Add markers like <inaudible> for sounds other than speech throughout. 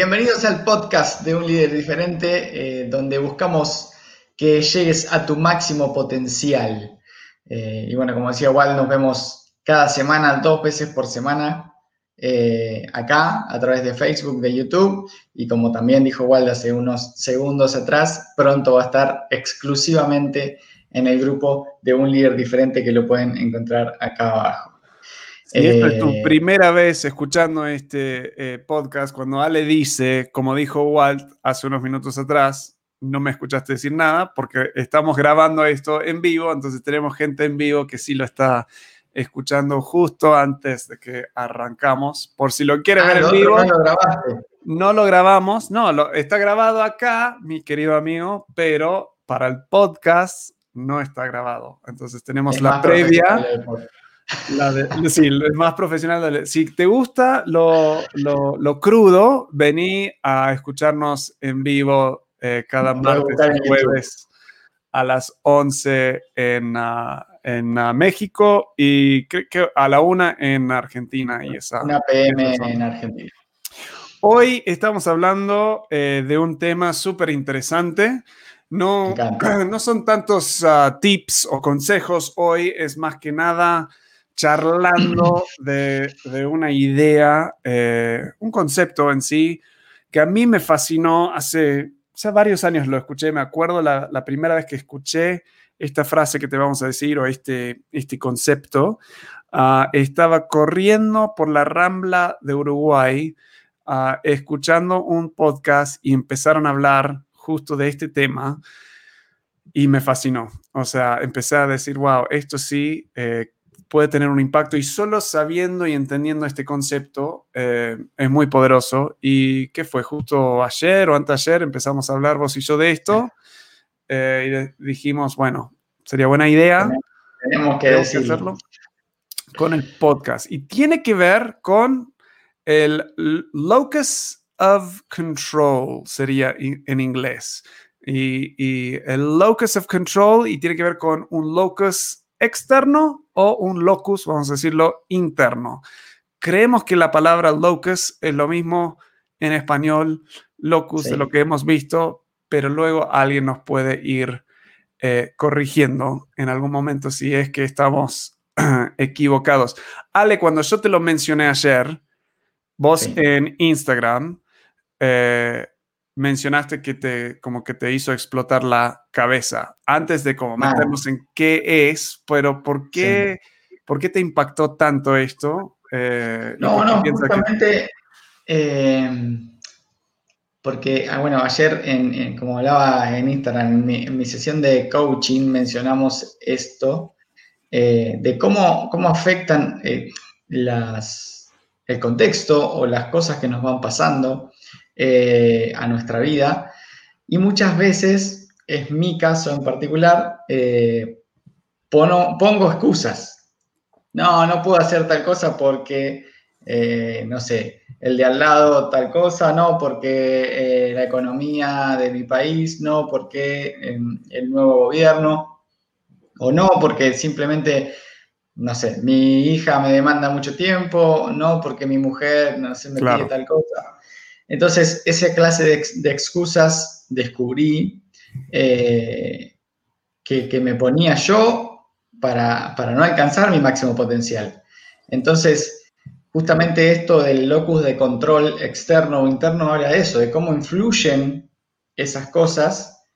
bienvenidos al podcast de un líder diferente, eh, donde buscamos que llegues a tu máximo potencial. Eh, y bueno, como decía Walt, nos vemos cada semana, dos veces por semana, eh, acá, a través de Facebook, de YouTube. Y como también dijo Walt hace unos segundos atrás, pronto va a estar exclusivamente en el grupo de un líder diferente que lo pueden encontrar acá abajo. Si esta es tu eh, primera vez escuchando este eh, podcast, cuando Ale dice, como dijo Walt hace unos minutos atrás, no me escuchaste decir nada porque estamos grabando esto en vivo, entonces tenemos gente en vivo que sí lo está escuchando justo antes de que arrancamos. Por si lo quiere ah, ver en vivo. No lo grabaste. No lo grabamos, no, lo, está grabado acá, mi querido amigo, pero para el podcast no está grabado. Entonces tenemos la previa. La de, sí, es más profesional. Si te gusta lo, lo, crudo, vení a escucharnos en vivo eh, cada martes y jueves a las 11 en, uh, en uh, México y creo que a la 1 en Argentina. Y esa, una PM en Argentina. Hoy estamos hablando eh, de un tema súper interesante. No, <clears throat> no son tantos uh, tips o consejos hoy, es más que nada charlando <clears throat> de, una idea, eh, un concepto en sí, que a mí me fascinó hace, hace varios años lo escuché, me acuerdo la, primera vez que escuché esta frase que te vamos a decir o este, este concepto, ah, estaba corriendo por la rambla de Uruguay, ah, escuchando un podcast y empezaron a hablar justo de este tema y me fascinó. O sea, empecé a decir, wow, esto sí, eh, puede tener un impacto y solo sabiendo y entendiendo este concepto eh, es muy poderoso. ¿Y qué fue? Justo ayer o anteayer empezamos a hablar vos y yo de esto eh, y dijimos, bueno, sería buena idea. Tenemos que, hacerlo con el podcast. Y tiene que ver con el locus of control, sería en inglés. Y, y el locus of control y tiene que ver con un locus externo o un locus, vamos a decirlo, interno. Creemos que la palabra locus es lo mismo en español, locus de lo que hemos visto, pero luego alguien nos puede ir eh, corrigiendo en algún momento si es que estamos <clears throat> equivocados. Ale, cuando yo te lo mencioné ayer, vos en Instagram, eh, mencionaste que te, como que te hizo explotar la cabeza. Antes de como meternos en qué es, pero ¿por qué, ¿por qué te impactó tanto esto? Eh, no, no, justamente em, porque, ah, bueno, ayer, en, como hablaba en Instagram, en mi, sesión de coaching mencionamos esto, eh, de cómo, cómo afectan eh, las, el contexto o las cosas que nos van pasando eh, a nuestra vida. Y muchas veces, es mi caso en particular, eh, pongo excusas. No, no puedo hacer tal cosa porque, eh, no sé, el de al lado tal cosa, no porque la economía de mi país, no porque em, el nuevo gobierno, o no porque simplemente no sé, mi hija me demanda mucho tiempo, no porque mi mujer, no sé, me pide tal cosa. Entonces, esa clase de, excusas descubrí eh, que, me ponía yo para, no alcanzar mi máximo potencial. Entonces, justamente esto del locus de control externo o interno habla de eso, de cómo influyen esas cosas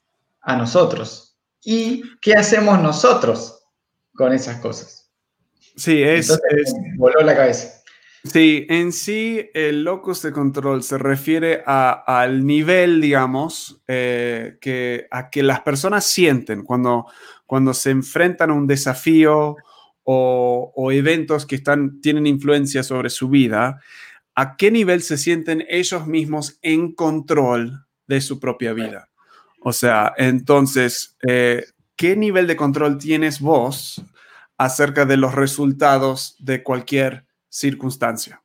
a nosotros. ¿Y qué hacemos nosotros con esas cosas? Sí, es... es... voló la cabeza. Sí, en sí el locus de control se refiere al nivel, digamos, eh, que, a que las personas sienten cuando, cuando se enfrentan a un desafío o, eventos que están, tienen influencia sobre su vida, a qué nivel se sienten ellos mismos en control de su propia vida. O sea, entonces, eh, ¿qué nivel de control tienes vos acerca de los resultados de cualquier circunstancia.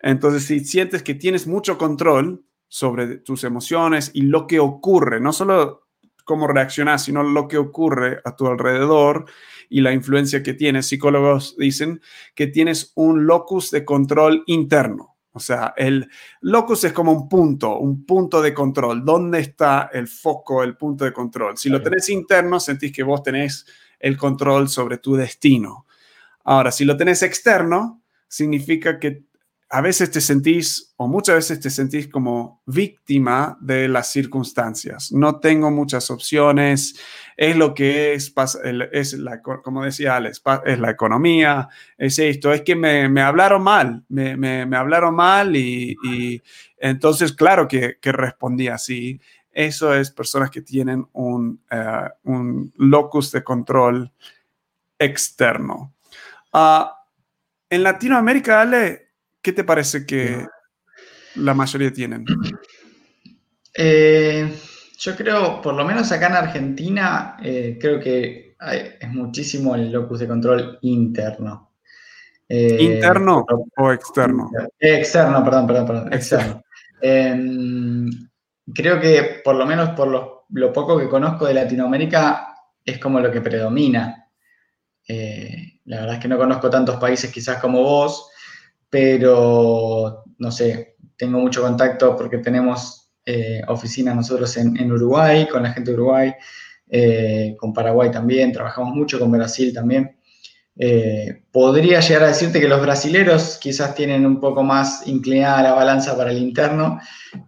Entonces, si sientes que tienes mucho control sobre tus emociones y lo que ocurre, no solo cómo reaccionas, sino lo que ocurre a tu alrededor y la influencia que tienes, psicólogos dicen que tienes un locus de control interno. O sea, el locus es como un punto, un punto de control. ¿Dónde está el foco, el punto de control? Si lo tenés interno, sentís que vos tenés el control sobre tu destino. Ahora, si lo tenés externo, significa que a veces te sentís, o muchas veces te sentís como víctima de las circunstancias. No tengo muchas opciones, es lo que es, es la, como decía Alex, es la economía, es esto, es que me, hablaron mal, me, hablaron mal y, entonces claro que, respondí así. Eso es personas que tienen un, eh, un locus de control externo. Ah, en Latinoamérica, Ale, ¿qué te parece que la mayoría tienen? Eh, yo creo, por lo menos acá en Argentina, eh, creo que es muchísimo el locus de control interno. Eh, ¿Interno o externo? Externo, perdón, perdón, perdón, externo. Em, creo que por lo menos por lo, lo, poco que conozco de Latinoamérica es como lo que predomina. Eh, la verdad es que no conozco tantos países quizás como vos, pero no sé, tengo mucho contacto porque tenemos eh, oficinas nosotros en, Uruguay, con la gente de Uruguay, eh, con Paraguay también, trabajamos mucho con Brasil también. podría llegar a decirte que los brasileros quizás tienen un poco más inclinada la balanza para el interno,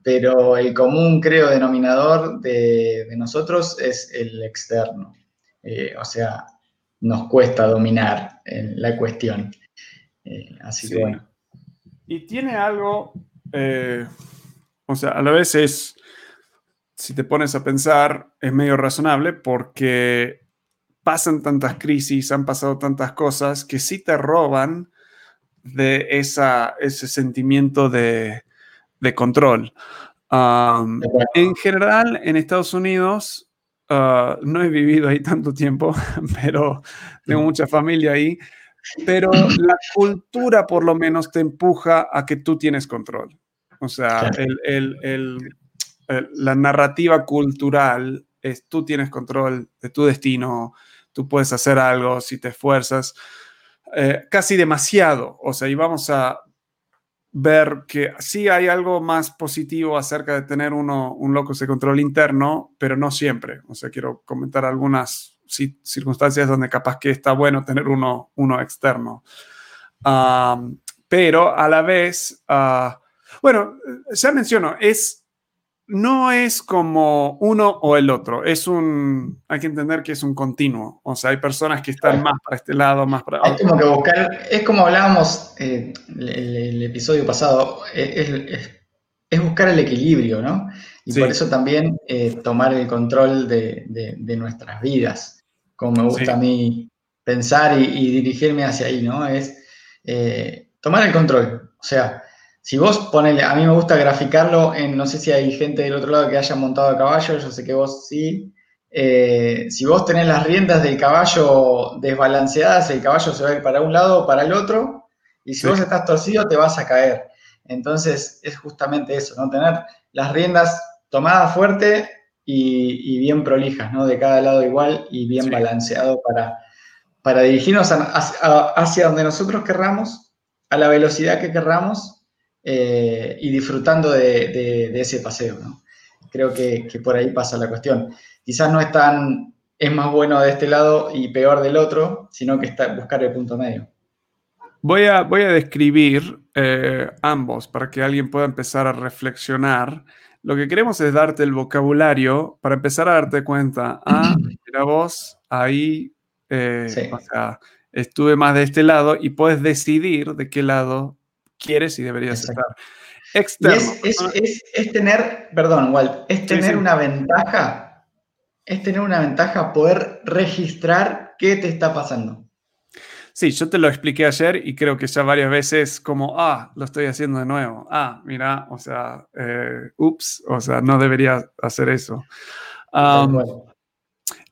pero el común, creo, denominador de, de nosotros es el externo. o sea, nos cuesta dominar eh, la cuestión. Eh, así que bueno. Y tiene algo, eh, o sea, a la vez es, si te pones a pensar, es medio razonable porque pasan tantas crisis, han pasado tantas cosas que sí te roban de esa, ese sentimiento de, control. en general, en Estados Unidos, Ah, no he vivido ahí tanto tiempo, <laughs> pero tengo mucha familia ahí. Pero la <laughs> cultura por lo menos te empuja a que tú tienes control. O sea, la narrativa cultural es tú tienes control de tu destino, tú puedes hacer algo si te esfuerzas. Eh, casi demasiado. O sea, y vamos a ver que sí hay algo más positivo acerca de tener uno, un locus de control interno, pero no siempre. O sea, quiero comentar algunas circunstancias donde capaz que está bueno tener uno, uno externo. pero a la vez, uh, bueno, ya menciono, es no es como uno o el otro, es un, hay que entender que es un continuo, o sea, hay personas que están más para este lado, más para otro. Es como que buscar, es como hablábamos eh, el, episodio pasado, es, buscar el equilibrio, ¿no? Y por eso también eh, tomar el control de, nuestras vidas, como me gusta a mí pensar y, dirigirme hacia ahí, ¿no? Es eh, tomar el control, o sea, si vos ponele, a mí me gusta graficarlo en, no sé si hay gente del otro lado que haya montado a caballo, yo sé que vos sí. Eh, si vos tenés las riendas del caballo desbalanceadas, el caballo se va a ir para un lado o para el otro, y si vos estás torcido, te vas a caer. Entonces, es justamente eso, ¿no? Tener las riendas tomadas fuerte y, bien prolijas, ¿no? De cada lado igual y bien balanceado para, para dirigirnos hacia donde nosotros querramos, a la velocidad que querramos eh, y disfrutando de, ese paseo. ¿no? Creo que, por ahí pasa la cuestión. Quizás no es tan, es más bueno de este lado y peor del otro, sino que está buscar el punto medio. Voy a, voy a describir eh, ambos para que alguien pueda empezar a reflexionar. Lo que queremos es darte el vocabulario para empezar a darte cuenta. Ah, <clears throat> mira vos, ahí, eh, o sea, estuve más de este lado y puedes decidir de qué lado quieres y deberías estar. Externo. Es, tener, perdón, Walt, es tener una ventaja, es tener una ventaja poder registrar qué te está pasando. Sí, yo te lo expliqué ayer y creo que ya varias veces como, ah, lo estoy haciendo de nuevo. Ah, mira, o sea, eh, ups, o sea, no debería hacer eso.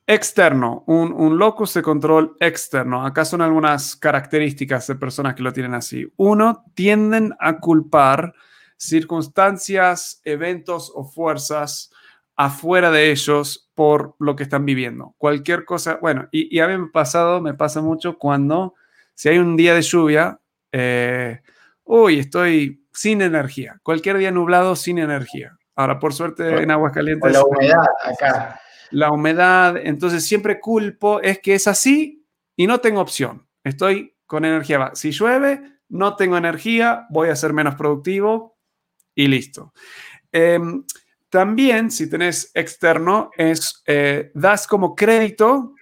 Externo, un, locus de control externo. Acá son algunas características de personas que lo tienen así. Uno, tienden a culpar circunstancias, eventos o fuerzas afuera de ellos por lo que están viviendo. Cualquier cosa, bueno, y, a mí me ha pasado, me pasa mucho cuando si hay un día de lluvia, eh, uy, estoy sin energía. Cualquier día nublado, sin energía. Ahora, por suerte, en Aguascalientes. la humedad acá. La humedad, entonces siempre culpo, es que es así y no tengo opción. Estoy con energía. Si llueve, no tengo energía, voy a ser menos productivo y listo. Em, también, si tenés externo, es eh, das como crédito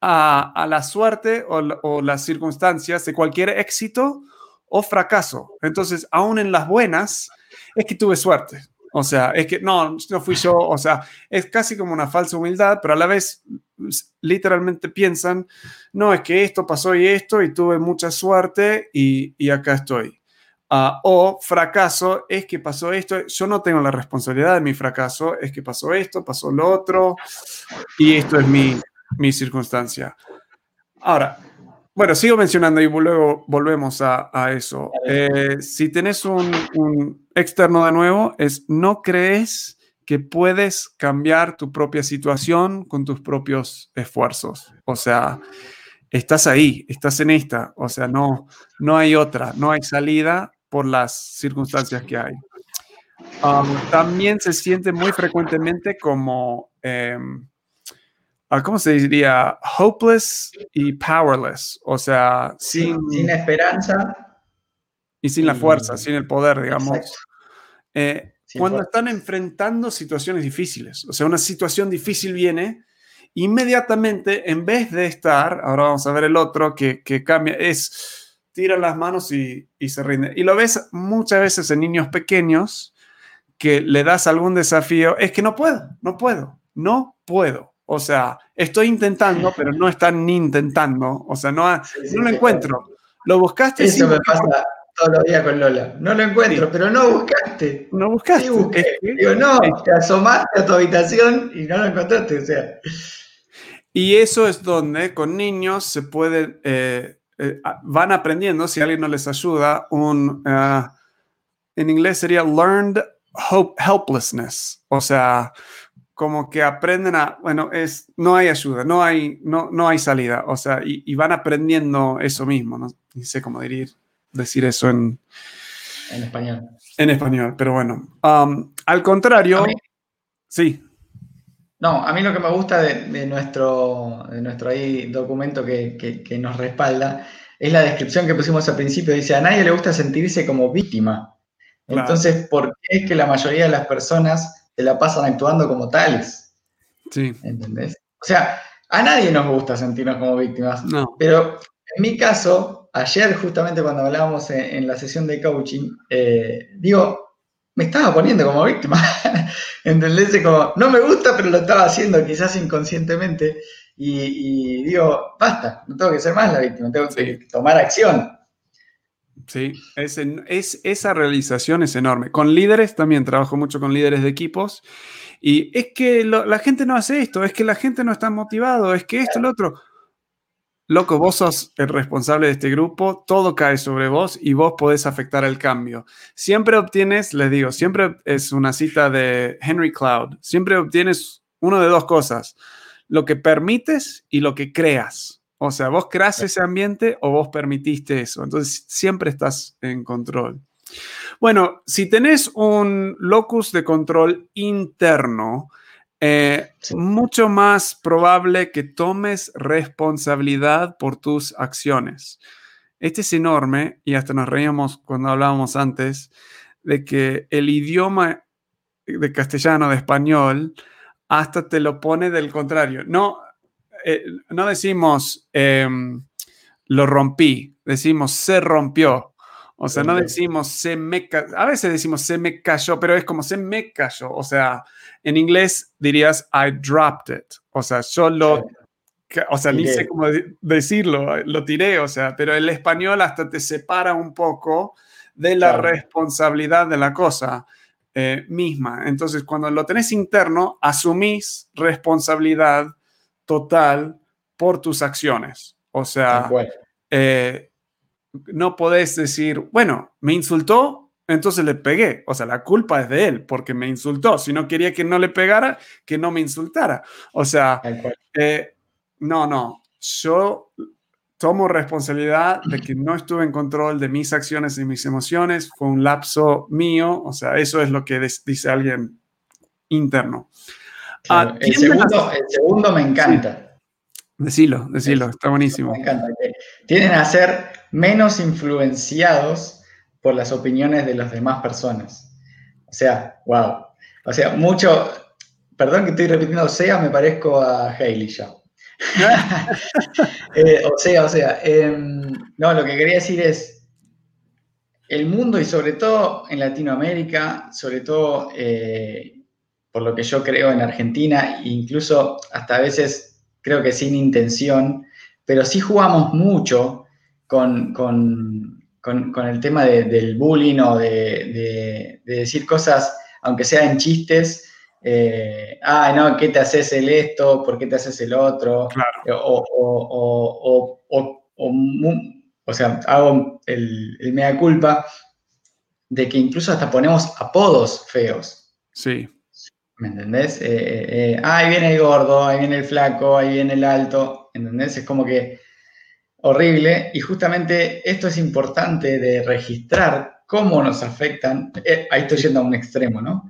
a, la suerte o, las circunstancias de cualquier éxito o fracaso. Entonces, aún en las buenas, es que tuve suerte. O sea, es que no, no fui yo. O sea, es casi como una falsa humildad, pero a la vez literalmente piensan, no, es que esto pasó y esto y tuve mucha suerte y, y acá estoy. Ah, o fracaso es que pasó esto, yo no tengo la responsabilidad de mi fracaso, es que pasó esto, pasó lo otro y esto es mi, mi circunstancia. Ahora, bueno, sigo mencionando y luego volvemos a, a eso. Eh, si tenés un, un, externo de nuevo, es no crees que puedes cambiar tu propia situación con tus propios esfuerzos. O sea, estás ahí, estás en esta. O sea, no, no hay otra, no hay salida por las circunstancias que hay. Um, también se siente muy frecuentemente como, ah, ¿cómo se diría? Hopeless y powerless. O sea, sin, sin esperanza. Y sin la fuerza, sin el poder, digamos. Eh, cuando están enfrentando situaciones difíciles. O sea, una situación difícil viene, inmediatamente, en vez de estar, ahora vamos a ver el otro que, que cambia, es tira las manos y, y, se rinde. Y lo ves muchas veces en niños pequeños que le das algún desafío, es que no puedo, no puedo, no puedo. O sea, estoy intentando, pero no están ni intentando. O sea, no, no lo encuentro. Lo buscaste. Eso me pasa todos los días con Lola. No lo encuentro, pero no buscaste. No buscaste. Sí busqué. Digo, no, te asomaste a tu habitación y no lo encontraste. O sea. Y eso es donde con niños se puede, eh, eh, van aprendiendo, si alguien no les ayuda, un, uh, en inglés sería learned helplessness. O sea, como que aprenden a, bueno, es, no hay ayuda, no hay, no, no hay salida. O sea, y, y van aprendiendo eso mismo, no sé cómo decir decir eso en, en español. En español, pero bueno. Um, al contrario, sí. No, a mí lo que me gusta de, nuestro, de nuestro ahí documento que, que, nos respalda es la descripción que pusimos al principio. Dice, a nadie le gusta sentirse como víctima. Entonces, ¿por qué es que la mayoría de las personas se la pasan actuando como tales? Sí. ¿Entendés? O sea, a nadie nos gusta sentirnos como víctimas. No. Pero en mi caso, ayer justamente cuando hablábamos en, la sesión de coaching, eh, digo, me estaba poniendo como víctima. <laughs> ¿Entendés? Como, no me gusta, pero lo estaba haciendo quizás inconscientemente. Y, digo, basta, no tengo que ser más la víctima, tengo que tomar acción. Sí, es, es, esa realización es enorme. Con líderes también trabajo mucho con líderes de equipos. Y es que la gente no hace esto, es que la gente no está motivado, es que esto, lo otro loco, vos sos el responsable de este grupo, todo cae sobre vos y vos podés afectar el cambio. Siempre obtienes, les digo, siempre es una cita de Henry Cloud, siempre obtienes uno de dos cosas, lo que permites y lo que creas. O sea, vos creas ese ambiente o vos permitiste eso. Entonces, siempre estás en control. Bueno, si tenés un locus de control interno, eh, mucho más probable que tomes responsabilidad por tus acciones. Este es enorme y hasta nos reíamos cuando hablábamos antes de que el idioma de castellano, de español, hasta te lo pone del contrario. No, eh, no decimos em, lo rompí, decimos se rompió. O sea, no decimos se me cayó. A veces decimos se me cayó, pero es como se me cayó. O sea, en inglés dirías I dropped it. O sea, yo lo. O sea, ni sé cómo decirlo, lo tiré, o sea, pero el español hasta te separa un poco de la responsabilidad de la cosa eh, misma. Entonces, cuando lo tenés interno, asumís responsabilidad total por tus acciones. O sea, eh, no podés decir, bueno, me insultó, entonces le pegué. O sea, la culpa es de él porque me insultó. Si no quería que no le pegara, que no me insultara. O sea, eh, no, no. Yo tomo responsabilidad de que no estuve en control de mis acciones y mis emociones, fue un lapso mío, o sea, eso es lo que dice alguien interno. Ah, el, segundo, me encanta. Decilo, decilo, está buenísimo. Me encanta. tienen a ser menos influenciados por las opiniones de las demás personas. O sea, wow. O sea, mucho, perdón que estoy repitiendo, o sea, me parezco a Hailey ya. <laughs> Eh, o sea, o sea, em, no, lo que quería decir es, el mundo y sobre todo en Latinoamérica, sobre todo eh, por lo que yo creo en Argentina, incluso hasta a veces creo que sin intención, pero sí jugamos mucho con, el tema del bullying o de, decir cosas, aunque sean chistes, eh, ah, no, ¿qué te haces el esto? ¿Por qué te haces el otro? O, o, o, o, sea, hago el, el, mea culpa de que incluso hasta ponemos apodos feos. Sí. ¿Me entendés? Eh, eh, eh, ah, ahí viene el gordo, ahí viene el flaco, ahí viene el alto, ¿entendés? Es como que horrible y justamente esto es importante de registrar cómo nos afectan, ahí estoy yendo a un extremo, ¿no?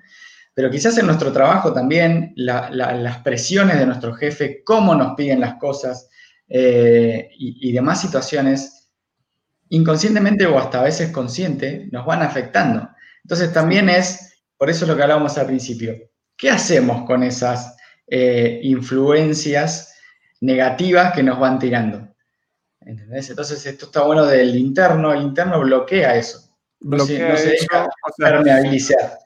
Pero quizás en nuestro trabajo también las presiones de nuestro jefe, cómo nos piden las cosas y, y demás situaciones, inconscientemente o hasta a veces consciente, nos van afectando. Entonces también es, por eso es lo que hablábamos al principio, ¿Qué hacemos con esas eh, influencias negativas que nos van tirando? ¿Entendés? Entonces, esto está bueno del interno, el interno bloquea eso. Bloquea no se, permeabilizar.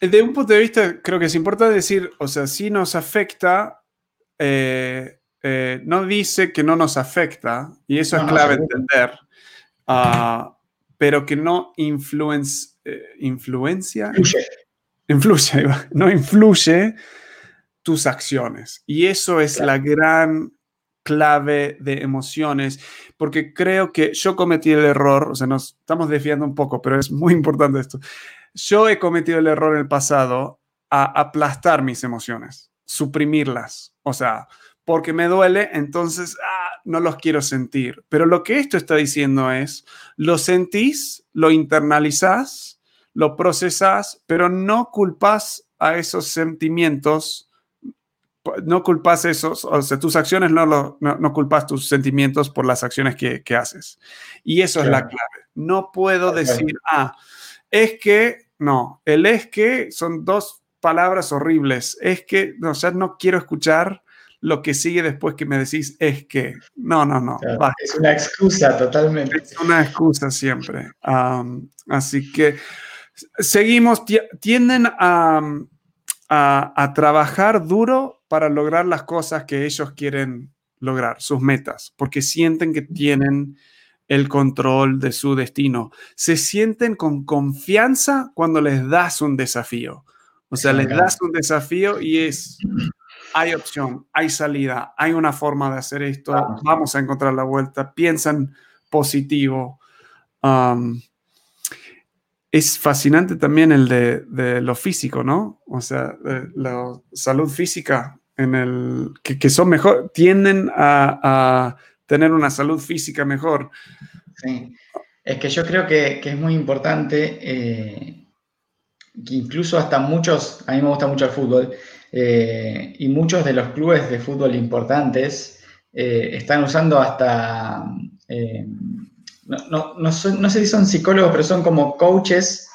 De un punto de vista, creo que es importante decir, o sea, si nos afecta, eh, eh, no dice que no nos afecta, y eso es clave entender, ah, pero que no influencia. influye, <laughs> no influye tus acciones. Y eso es la gran clave de emociones, porque creo que yo cometí el error, o sea, nos estamos desviando un poco, pero es muy importante esto. Yo he cometido el error en el pasado a aplastar mis emociones, suprimirlas, o sea, porque me duele, entonces ah, no los quiero sentir. Pero lo que esto está diciendo es, lo sentís, lo internalizás lo procesas, pero no culpas a esos sentimientos, no culpas esos, o sea, tus acciones no, lo, no, culpas tus sentimientos por las acciones que, haces. Y eso es la clave. No puedo decir, ah, es que, no, el es que son dos palabras horribles. Es que, o sea, no quiero escuchar lo que sigue después que me decís es que. No, no, no. es una excusa totalmente. Es una excusa siempre. así que seguimos, tienden a, a, trabajar duro para lograr las cosas que ellos quieren lograr, sus metas, porque sienten que tienen el control de su destino. Se sienten con confianza cuando les das un desafío. O sea, les das un desafío y es, hay opción, hay salida, hay una forma de hacer esto, vamos a encontrar la vuelta, piensan positivo. Um, es fascinante también el de, lo físico, ¿no? O sea, la salud física en el que, son mejor, tienden a, tener una salud física mejor. Sí, es que yo creo que, es muy importante, eh, que incluso hasta muchos, a mí me gusta mucho el fútbol, eh, y muchos de los clubes de fútbol importantes eh, están usando hasta no, sé si son psicólogos, pero son como coaches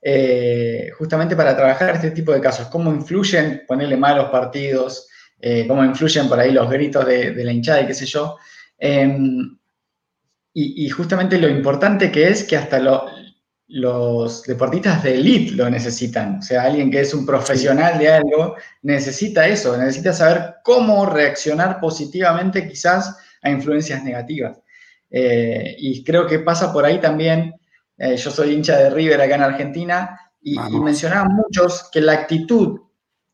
eh, justamente para trabajar este tipo de casos. Cómo influyen, ponerle malos partidos, eh, cómo influyen por ahí los gritos de, la hinchada y qué sé yo. Em, y, justamente lo importante que es que hasta los deportistas de elite lo necesitan. O sea, alguien que es un profesional de algo necesita eso, necesita saber cómo reaccionar positivamente quizás a influencias negativas. Eh, y creo que pasa por ahí también. Eh, yo soy hincha de River acá en Argentina y, mencionaban muchos que la actitud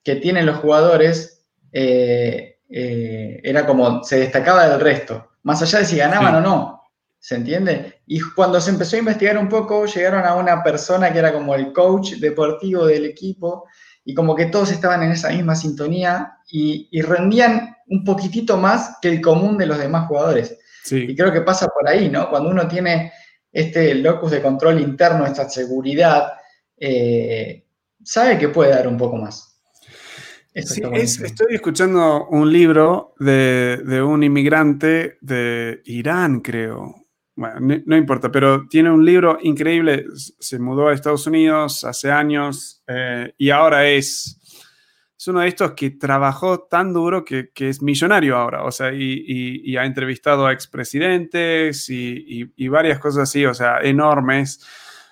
que tienen los jugadores eh, era como se destacaba del resto, más allá de si ganaban o no. ¿Se entiende? Y cuando se empezó a investigar un poco, llegaron a una persona que era como el coach deportivo del equipo y como que todos estaban en esa misma sintonía y rendían un poquitito más que el común de los demás jugadores. Y creo que pasa por ahí, ¿no? Cuando uno tiene este locus de control interno, esta seguridad, eh, sabe que puede dar un poco más. estoy escuchando un libro de, un inmigrante de Irán, creo. Bueno, no, importa, pero tiene un libro increíble. Se mudó a Estados Unidos hace años eh, y ahora es es uno de estos que trabajó tan duro que, es millonario ahora, o sea, y, ha entrevistado a expresidentes y, y, varias cosas así, o sea, enormes.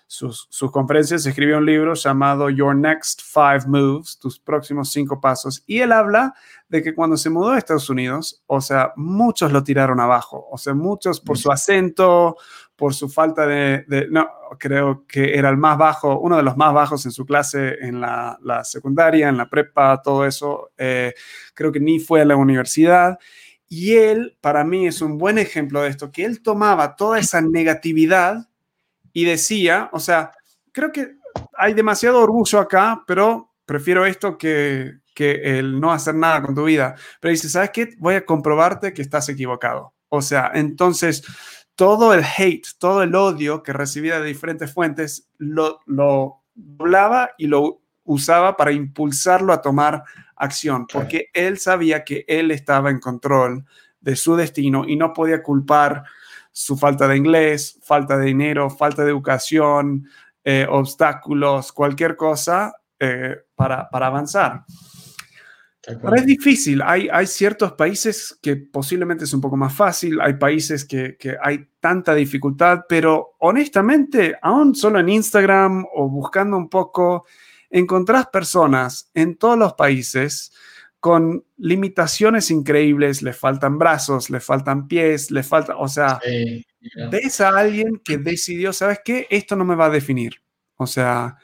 Sus, sus, conferencias escribió un libro llamado Your Next Five Moves, tus próximos cinco pasos, y él habla de que cuando se mudó a Estados Unidos, o sea, muchos lo tiraron abajo, o sea, muchos por su acento, por su falta de, no, creo que era el más bajo, uno de los más bajos en su clase en la, secundaria, en la prepa, todo eso. Eh, creo que ni fue a la universidad. Y él, para mí, es un buen ejemplo de esto, que él tomaba toda esa negatividad y decía, o sea, creo que hay demasiado orgullo acá, pero prefiero esto que, que el no hacer nada con tu vida. Pero dice, ¿sabes qué? Voy a comprobarte que estás equivocado. O sea, entonces todo el hate, todo el odio que recibía de diferentes fuentes, lo, lo doblaba y lo usaba para impulsarlo a tomar acción, porque él sabía que él estaba en control de su destino y no podía culpar su falta de inglés, falta de dinero, falta de educación, eh, obstáculos, cualquier cosa eh, para, para avanzar. Pero es difícil. Hay, hay ciertos países que posiblemente es un poco más fácil, hay países que, que, hay tanta dificultad, pero honestamente, aún solo en Instagram o buscando un poco, encontrás personas en todos los países con limitaciones increíbles, le faltan brazos, le faltan pies, le falta, o sea, ves a alguien que decidió, ¿sabes qué? Esto no me va a definir. O sea,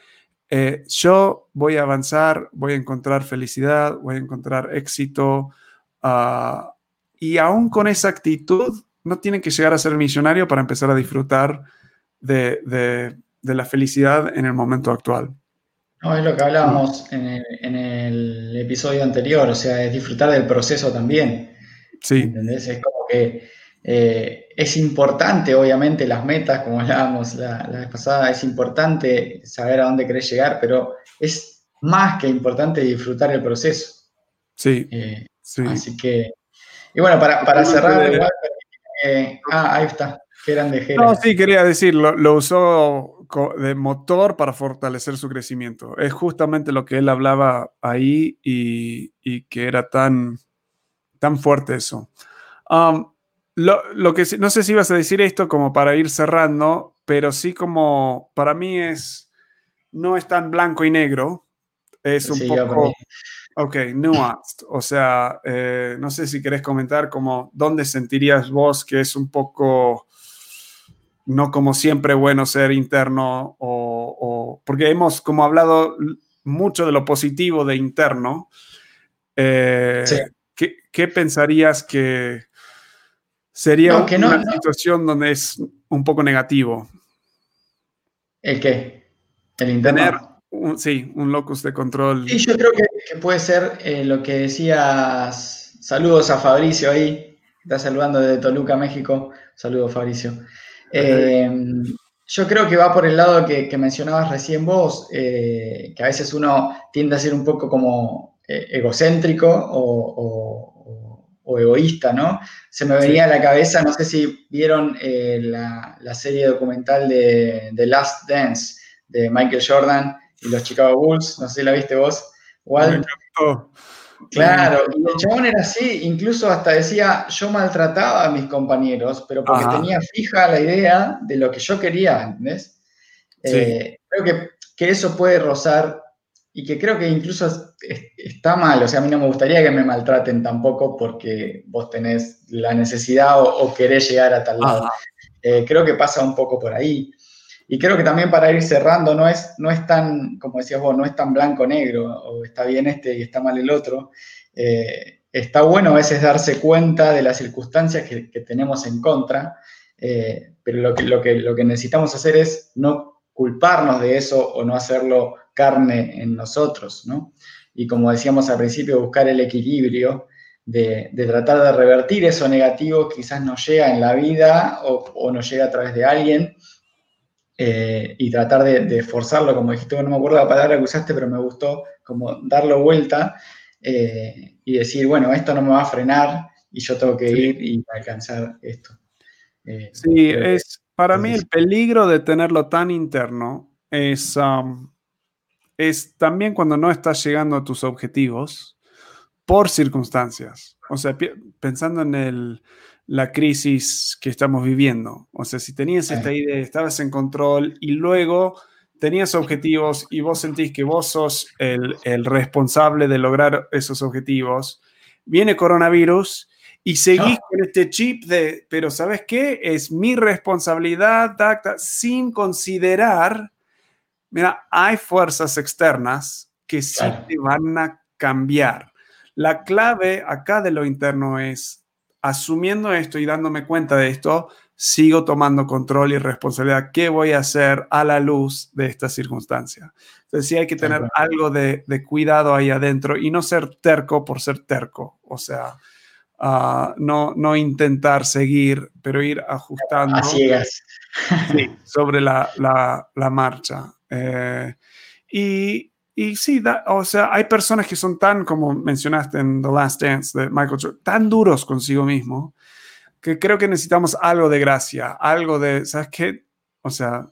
eh, yo voy a avanzar, voy a encontrar felicidad, voy a encontrar éxito. Ah, y aún con esa actitud, no tienen que llegar a ser millonario para empezar a disfrutar de, la felicidad en el momento actual. No, es lo que hablábamos en el, episodio anterior, o sea, es disfrutar del proceso también. Sí. ¿Entendés? Es como que eh, es importante, obviamente, las metas, como hablábamos la, vez pasada, es importante saber a dónde querés llegar, pero es más que importante disfrutar el proceso. Sí. Eh, así que, y bueno, para, cerrar, eh, ah, ahí está, que eran de No, sí, quería decir, lo, usó de motor para fortalecer su crecimiento. Es justamente lo que él hablaba ahí y, que era tan, tan fuerte eso. Um, lo, que no sé si ibas a decir esto como para ir cerrando, pero sí como para mí es, no es tan blanco y negro, es un poco, ok, nuanced, o sea, eh, no sé si querés comentar como dónde sentirías vos que es un poco, no como siempre bueno ser interno, o, porque hemos como hablado mucho de lo positivo de interno, eh, ¿qué pensarías que Sería una situación donde es un poco negativo. ¿El qué? El interno. sí, un locus de control. Sí, yo creo que, puede ser eh, lo que decías. Saludos a Fabricio ahí, está saludando desde Toluca, México. Saludos, Fabricio. Eh, yo creo que va por el lado que, mencionabas recién vos, eh, que a veces uno tiende a ser un poco como egocéntrico o o egoísta, ¿no? Se me venía a la cabeza, no sé si vieron eh, la, serie documental de The Last Dance de Michael Jordan y los Chicago Bulls, no sé si la viste vos, Claro, y el chabón era así, incluso hasta decía, yo maltrataba a mis compañeros, pero porque tenía fija la idea de lo que yo quería, ¿entendés? Eh, creo que, que, eso puede rozar y que creo que incluso está mal, o sea, a mí no me gustaría que me maltraten tampoco porque vos tenés la necesidad o, querés llegar a tal lado. Eh, creo que pasa un poco por ahí. Y creo que también para ir cerrando, no es, no es tan, como decías vos, no es tan blanco-negro, o está bien este y está mal el otro. Eh, está bueno a veces darse cuenta de las circunstancias que, tenemos en contra, eh, pero lo que, lo, que, lo que necesitamos hacer es no culparnos de eso o no hacerlo carne en nosotros, ¿no? Y como decíamos al principio, buscar el equilibrio de, tratar de revertir eso negativo, quizás nos llega en la vida o, nos llega a través de alguien, eh, y tratar de, forzarlo, como dijiste, no me acuerdo la palabra que usaste, pero me gustó como darlo vuelta eh, y decir, bueno, esto no me va a frenar y yo tengo que ir y alcanzar esto. Eh, sí, es para mí el peligro de tenerlo tan interno es, um, es también cuando no estás llegando a tus objetivos por circunstancias. O sea, pensando en el, la crisis que estamos viviendo. O sea, si tenías esta idea, estabas en control y luego tenías objetivos y vos sentís que vos sos el, el responsable de lograr esos objetivos, viene coronavirus y seguís con este chip de, pero ¿sabes qué? Es mi responsabilidad, sin considerar, mira, hay fuerzas externas que sí te van a cambiar. La clave acá de lo interno es, asumiendo esto y dándome cuenta de esto, sigo tomando control y responsabilidad. ¿Qué voy a hacer a la luz de esta circunstancia? Entonces sí hay que tener algo de, de cuidado ahí adentro y no ser terco por ser terco. O sea, no, no intentar seguir, pero ir ajustando. <laughs> sobre la, la, marcha. Eh, y, y, sí, o sea, hay personas que son tan, como mencionaste en The Last Dance de Michael Jordan, tan duros consigo mismo, que creo que necesitamos algo de gracia, algo de, ¿sabes qué? O sea,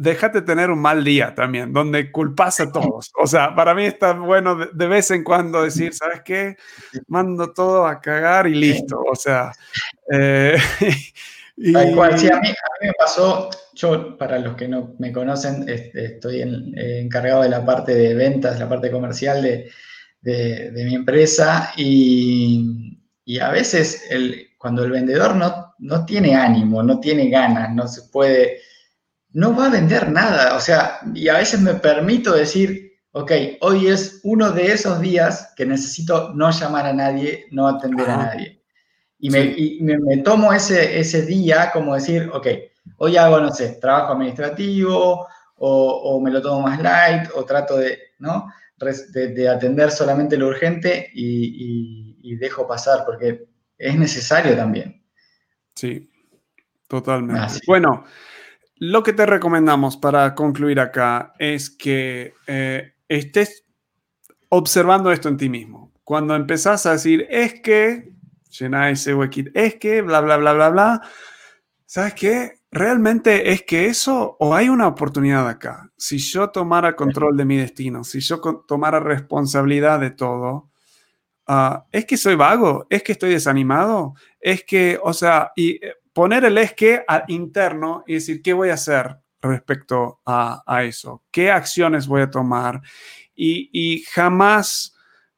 déjate tener un mal día también, donde culpas a todos. O sea, para mí está bueno de, vez en cuando decir, ¿sabes qué? Mando todo a cagar y listo. O sea, eh, <laughs> y... cual, sí, a mí, me pasó, yo, para los que no me conocen, estoy encargado de la parte de ventas, la parte comercial de, mi empresa y, a veces el, cuando el vendedor no, no tiene ánimo, no tiene ganas, no se puede no va a vender nada. O sea, y a veces me permito decir, ok, hoy es uno de esos días que necesito no llamar a nadie, no atender a nadie. Y, me, tomo ese, ese día como decir, ok, hoy hago, no sé, trabajo administrativo o, me lo tomo más light o trato de, ¿no? De, atender solamente lo urgente y, dejo pasar porque es necesario también. Sí, totalmente. Bueno, lo que te recomendamos para concluir acá es que eh, estés observando esto en ti mismo. Cuando empezás a decir, es que, llena ese huequito, es que, bla, bla, bla, bla, bla, ¿sabes qué? Realmente es que eso, o hay una oportunidad acá. Si yo tomara control de mi destino, si yo tomara responsabilidad de todo, ah, es que soy vago, es que estoy desanimado, es que, o sea, y eh, poner el es que interno y decir, ¿qué voy a hacer respecto a, eso? ¿Qué acciones voy a tomar? Y, jamás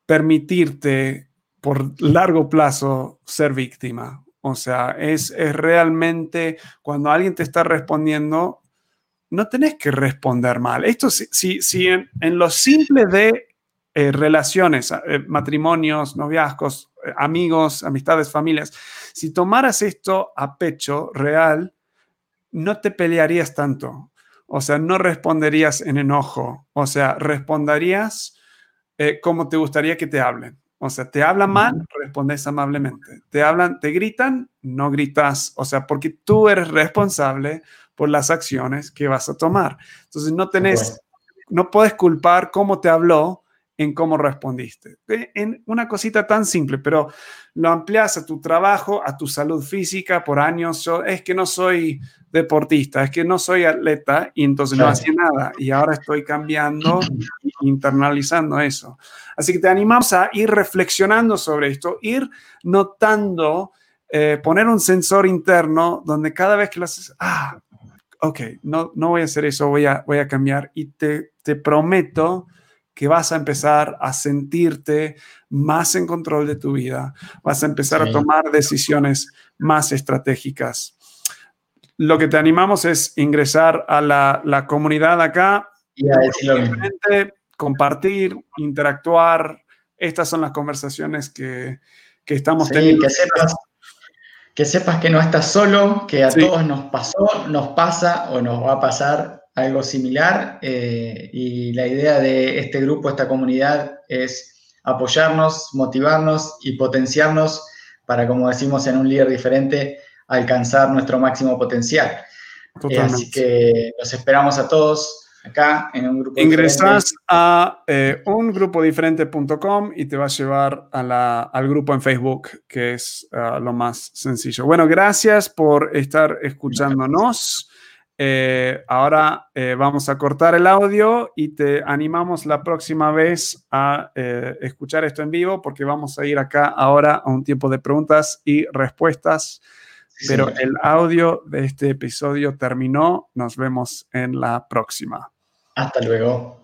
permitirte por largo plazo ser víctima. O sea, es, realmente cuando alguien te está respondiendo, no tenés que responder mal. Esto, si, si, en, lo simple de eh, relaciones, eh, matrimonios, noviazgos, eh, amigos, amistades, familias, si tomaras esto a pecho real, no te pelearías tanto. O sea, no responderías en enojo. O sea, responderías como te gustaría que te hablen. O sea, te hablan mal, respondes amablemente. Te hablan, te gritan, no gritas. O sea, porque tú eres responsable por las acciones que vas a tomar. Entonces, no tenés, no puedes culpar cómo te habló en cómo respondiste. En una cosita tan simple, pero lo amplias a tu trabajo, a tu salud física por años. Yo es que no soy deportista, es que no soy atleta y entonces no hacía nada. Y ahora estoy cambiando, internalizando eso. Así que te animamos a ir reflexionando sobre esto, ir notando, eh, poner un sensor interno donde cada vez que lo haces, ah, ok, no, no voy a hacer eso, voy a, voy a cambiar. Y te, te prometo que vas a empezar a sentirte más en control de tu vida, vas a empezar a tomar decisiones más estratégicas. Lo que te animamos es ingresar a la, comunidad acá, y compartir, interactuar. Estas son las conversaciones que, estamos teniendo. Que sepas, que sepas que no estás solo, que a todos nos pasó, nos pasa o nos va a pasar algo similar eh, y la idea de este grupo, esta comunidad es apoyarnos, motivarnos y potenciarnos para, como decimos en un líder diferente, alcanzar nuestro máximo potencial. Eh, así que los esperamos a todos acá en un grupo Ingresas a eh, ungrupo-diferente.com y te va a llevar al grupo en Facebook, que es ah, lo más sencillo. Bueno, gracias por estar escuchándonos. Eh, ahora eh, vamos a cortar el audio y te animamos la próxima vez a escuchar esto en vivo porque vamos a ir acá ahora a un tiempo de preguntas y respuestas. Pero el audio de este episodio terminó. Nos vemos en la próxima. Hasta luego.